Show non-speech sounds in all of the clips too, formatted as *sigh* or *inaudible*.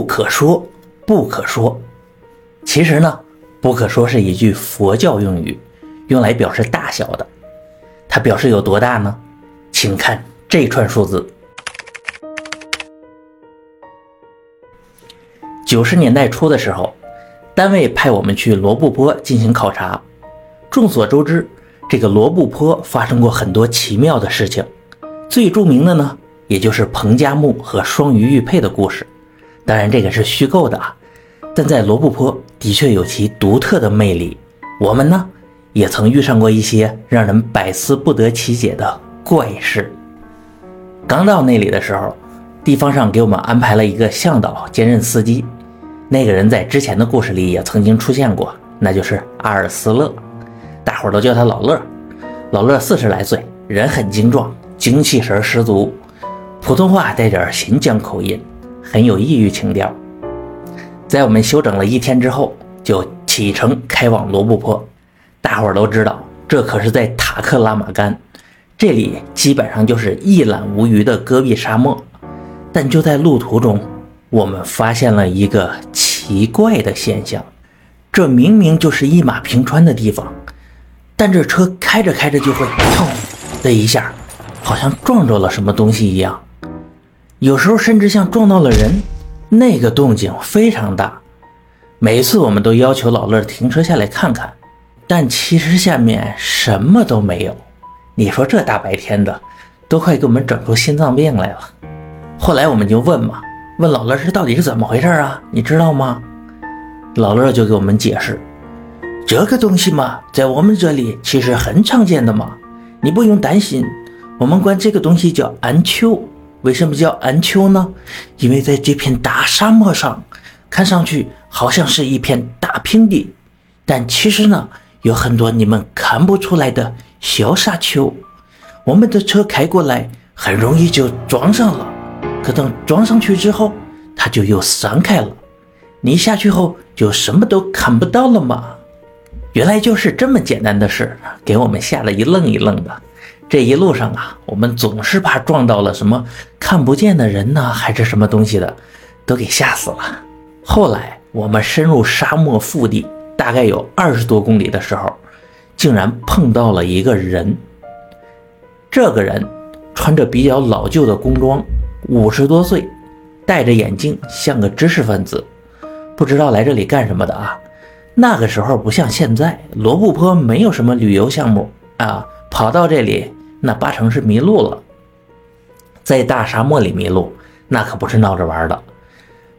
不可说，不可说。其实呢，不可说是一句佛教用语，用来表示大小的。它表示有多大呢？请看这串数字。九十年代初的时候，单位派我们去罗布泊进行考察。众所周知，这个罗布泊发生过很多奇妙的事情，最著名的呢，也就是彭加木和双鱼玉佩的故事。当然，这个是虚构的啊，但在罗布泊的确有其独特的魅力。我们呢，也曾遇上过一些让人百思不得其解的怪事。刚到那里的时候，地方上给我们安排了一个向导兼任司机。那个人在之前的故事里也曾经出现过，那就是阿尔斯勒，大伙儿都叫他老乐。老乐四十来岁，人很精壮，精气神十足，普通话带点新疆口音，很有异域情调。在我们休整了一天之后，就启程开往罗布泊。大伙儿都知道，这可是在塔克拉玛干，这里基本上就是一览无余的戈壁沙漠。但就在路途中，我们发现了一个奇怪的现象，这明明就是一马平川的地方，但这车开着开着就会砰的一下，好像撞着了什么东西一样，有时候甚至像撞到了人，那个动静非常大。每次我们都要求老乐停车下来看看，但其实下面什么都没有。你说这大白天的，都快给我们整出心脏病来了。后来我们就问嘛。问老乐这到底是怎么回事啊？你知道吗？老乐就给我们解释，这个东西嘛，在我们这里其实很常见的嘛，你不用担心。我们管这个东西叫安丘。为什么叫安丘呢？因为在这片大沙漠上，看上去好像是一片大平地，但其实呢，有很多你们看不出来的小沙丘。我们的车开过来，很容易就撞上了。可等装上去之后，它就又散开了。你下去后就什么都看不到了吗？原来就是这么简单的事，给我们吓得一愣一愣的。这一路上啊，我们总是怕撞到了什么看不见的人呢，还是什么东西的，都给吓死了。后来我们深入沙漠腹地，大概有二十多公里的时候，竟然碰到了一个人。这个人穿着比较老旧的工装。五十多岁，戴着眼镜，像个知识分子，不知道来这里干什么的啊？那个时候不像现在，罗布泊没有什么旅游项目啊，跑到这里那八成是迷路了。在大沙漠里迷路，那可不是闹着玩的。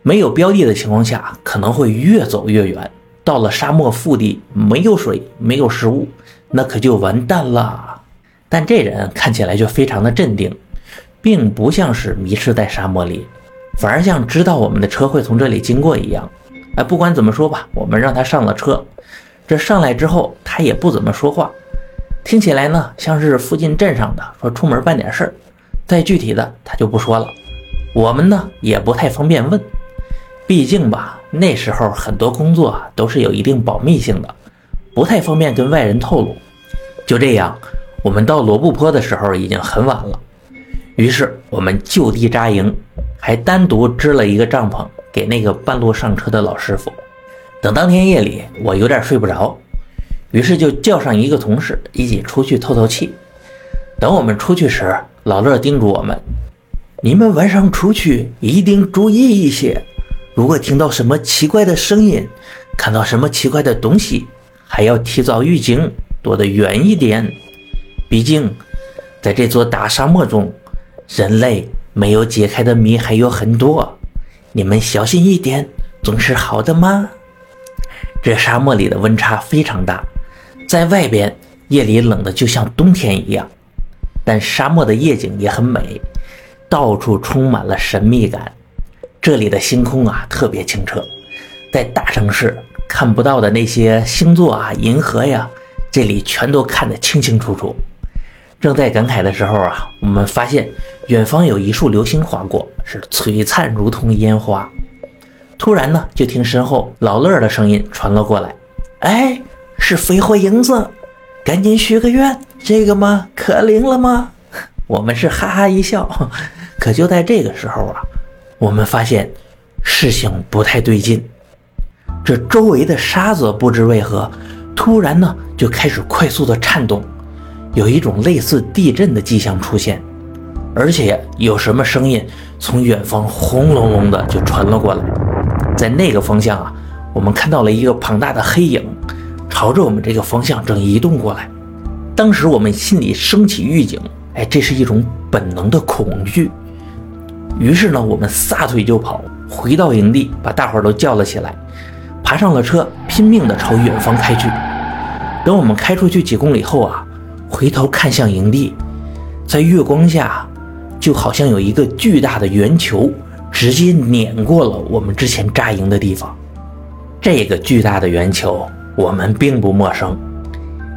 没有标的的情况下，可能会越走越远。到了沙漠腹地，没有水，没有食物，那可就完蛋了。但这人看起来就非常的镇定。并不像是迷失在沙漠里，反而像知道我们的车会从这里经过一样。哎，不管怎么说吧，我们让他上了车。这上来之后，他也不怎么说话，听起来呢像是附近镇上的，说出门办点事儿。再具体的，他就不说了。我们呢也不太方便问，毕竟吧，那时候很多工作都是有一定保密性的，不太方便跟外人透露。就这样，我们到罗布泊的时候已经很晚了。于是我们就地扎营，还单独支了一个帐篷给那个半路上车的老师傅。等当天夜里我有点睡不着，于是就叫上一个同事一起出去透透气。等我们出去时，老乐叮嘱我们：“你们晚上出去一定注意一些，如果听到什么奇怪的声音，看到什么奇怪的东西，还要提早预警，躲得远一点。毕竟在这座大沙漠中。”人类没有解开的谜还有很多，你们小心一点，总是好的嘛？这沙漠里的温差非常大，在外边夜里冷的就像冬天一样，但沙漠的夜景也很美，到处充满了神秘感。这里的星空啊特别清澈，在大城市看不到的那些星座啊、银河呀，这里全都看得清清楚楚。正在感慨的时候啊，我们发现远方有一束流星划过，是璀璨如同烟花。突然呢，就听身后老乐的声音传了过来：“哎，是飞火影子，赶紧许个愿，这个吗可灵了吗？” *laughs* 我们是哈哈一笑。可就在这个时候啊，我们发现事情不太对劲。这周围的沙子不知为何，突然呢就开始快速的颤动，有一种类似地震的迹象出现，而且有什么声音从远方轰隆隆的就传了过来。在那个方向啊，我们看到了一个庞大的黑影，朝着我们这个方向正移动过来。当时我们心里升起预警，哎，这是一种本能的恐惧。于是呢，我们撒腿就跑，回到营地，把大伙儿都叫了起来。爬上了车，拼命地朝远方开去。等我们开出去几公里后啊，回头看向营地，在月光下，就好像有一个巨大的圆球直接碾过了我们之前扎营的地方。这个巨大的圆球我们并不陌生，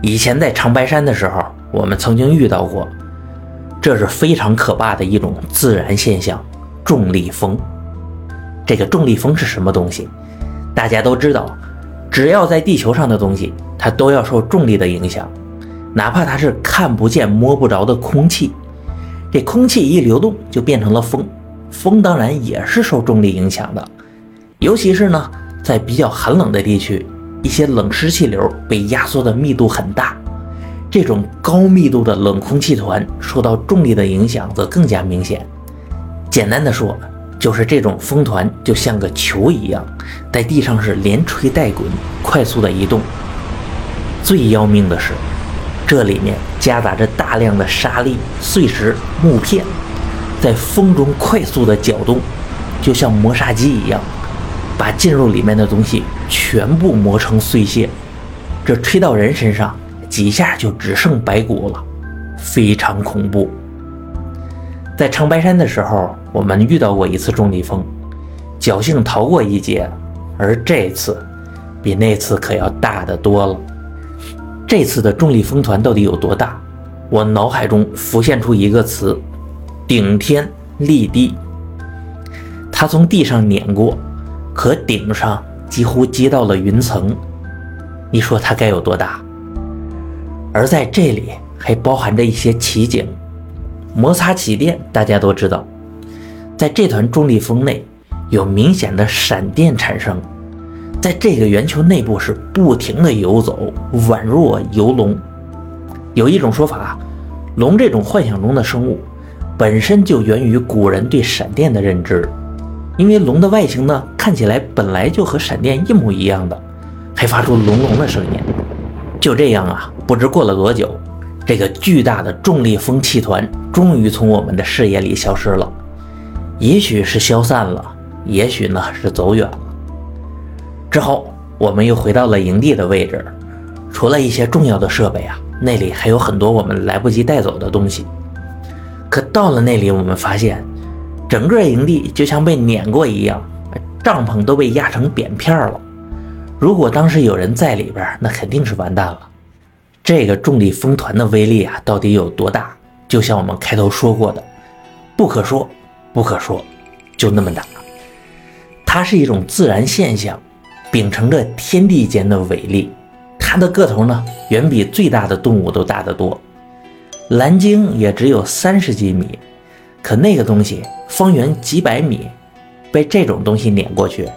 以前在长白山的时候，我们曾经遇到过。这是非常可怕的一种自然现象——重力风。这个重力风是什么东西？大家都知道，只要在地球上的东西，它都要受重力的影响，哪怕它是看不见、摸不着的空气。这空气一流动，就变成了风，风当然也是受重力影响的。尤其是呢，在比较寒冷的地区，一些冷湿气流被压缩的密度很大，这种高密度的冷空气团受到重力的影响则更加明显。简单的说，就是这种风团就像个球一样，在地上是连吹带滚，快速的移动。最要命的是，这里面夹杂着大量的沙粒、碎石、木片，在风中快速的搅动，就像磨砂机一样，把进入里面的东西全部磨成碎屑。这吹到人身上，几下就只剩白骨了，非常恐怖。在长白山的时候，我们遇到过一次重力风，侥幸逃过一劫。而这次，比那次可要大得多了。这次的重力风团到底有多大？我脑海中浮现出一个词：顶天立地。它从地上碾过，可顶上几乎接到了云层。你说它该有多大？而在这里还包含着一些奇景。摩擦起电，大家都知道，在这团重力风内有明显的闪电产生，在这个圆球内部是不停的游走，宛若游龙。有一种说法，龙这种幻想中的生物本身就源于古人对闪电的认知，因为龙的外形呢看起来本来就和闪电一模一样的，还发出隆隆的声音。就这样啊，不知过了多久。这个巨大的重力风气团终于从我们的视野里消失了，也许是消散了，也许呢是走远了。之后，我们又回到了营地的位置，除了一些重要的设备啊，那里还有很多我们来不及带走的东西。可到了那里，我们发现，整个营地就像被碾过一样，帐篷都被压成扁片了。如果当时有人在里边，那肯定是完蛋了。这个重力风团的威力啊，到底有多大？就像我们开头说过的，不可说，不可说，就那么大。它是一种自然现象，秉承着天地间的伟力。它的个头呢，远比最大的动物都大得多。蓝鲸也只有三十几米，可那个东西方圆几百米，被这种东西碾过去，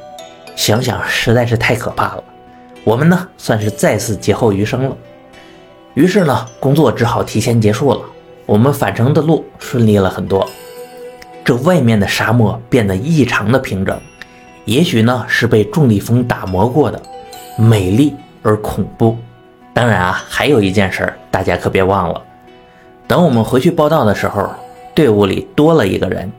想想实在是太可怕了。我们呢，算是再次劫后余生了。于是呢，工作只好提前结束了。我们返程的路顺利了很多。这外面的沙漠变得异常的平整，也许呢是被重力风打磨过的，美丽而恐怖。当然啊，还有一件事，大家可别忘了。等我们回去报道的时候，队伍里多了一个人，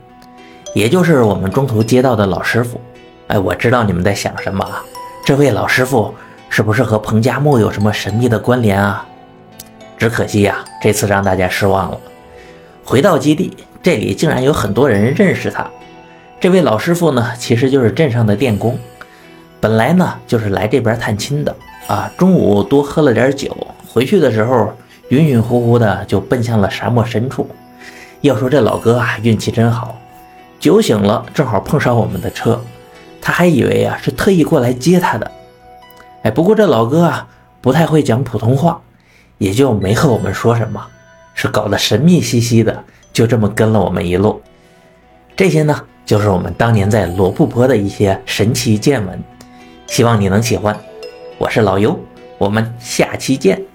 也就是我们中途接到的老师傅。哎，我知道你们在想什么啊？这位老师傅是不是和彭加木有什么神秘的关联啊？只可惜呀，这次让大家失望了。回到基地，这里竟然有很多人认识他。这位老师傅呢，其实就是镇上的电工，本来呢就是来这边探亲的啊。中午多喝了点酒，回去的时候晕晕乎乎的就奔向了沙漠深处。要说这老哥啊，运气真好，酒醒了正好碰上我们的车，他还以为啊是特意过来接他的。哎，不过这老哥啊不太会讲普通话。也就没和我们说什么，是搞得神秘兮兮的，就这么跟了我们一路。这些呢，就是我们当年在罗布泊的一些神奇见闻，希望你能喜欢。我是老尤，我们下期见。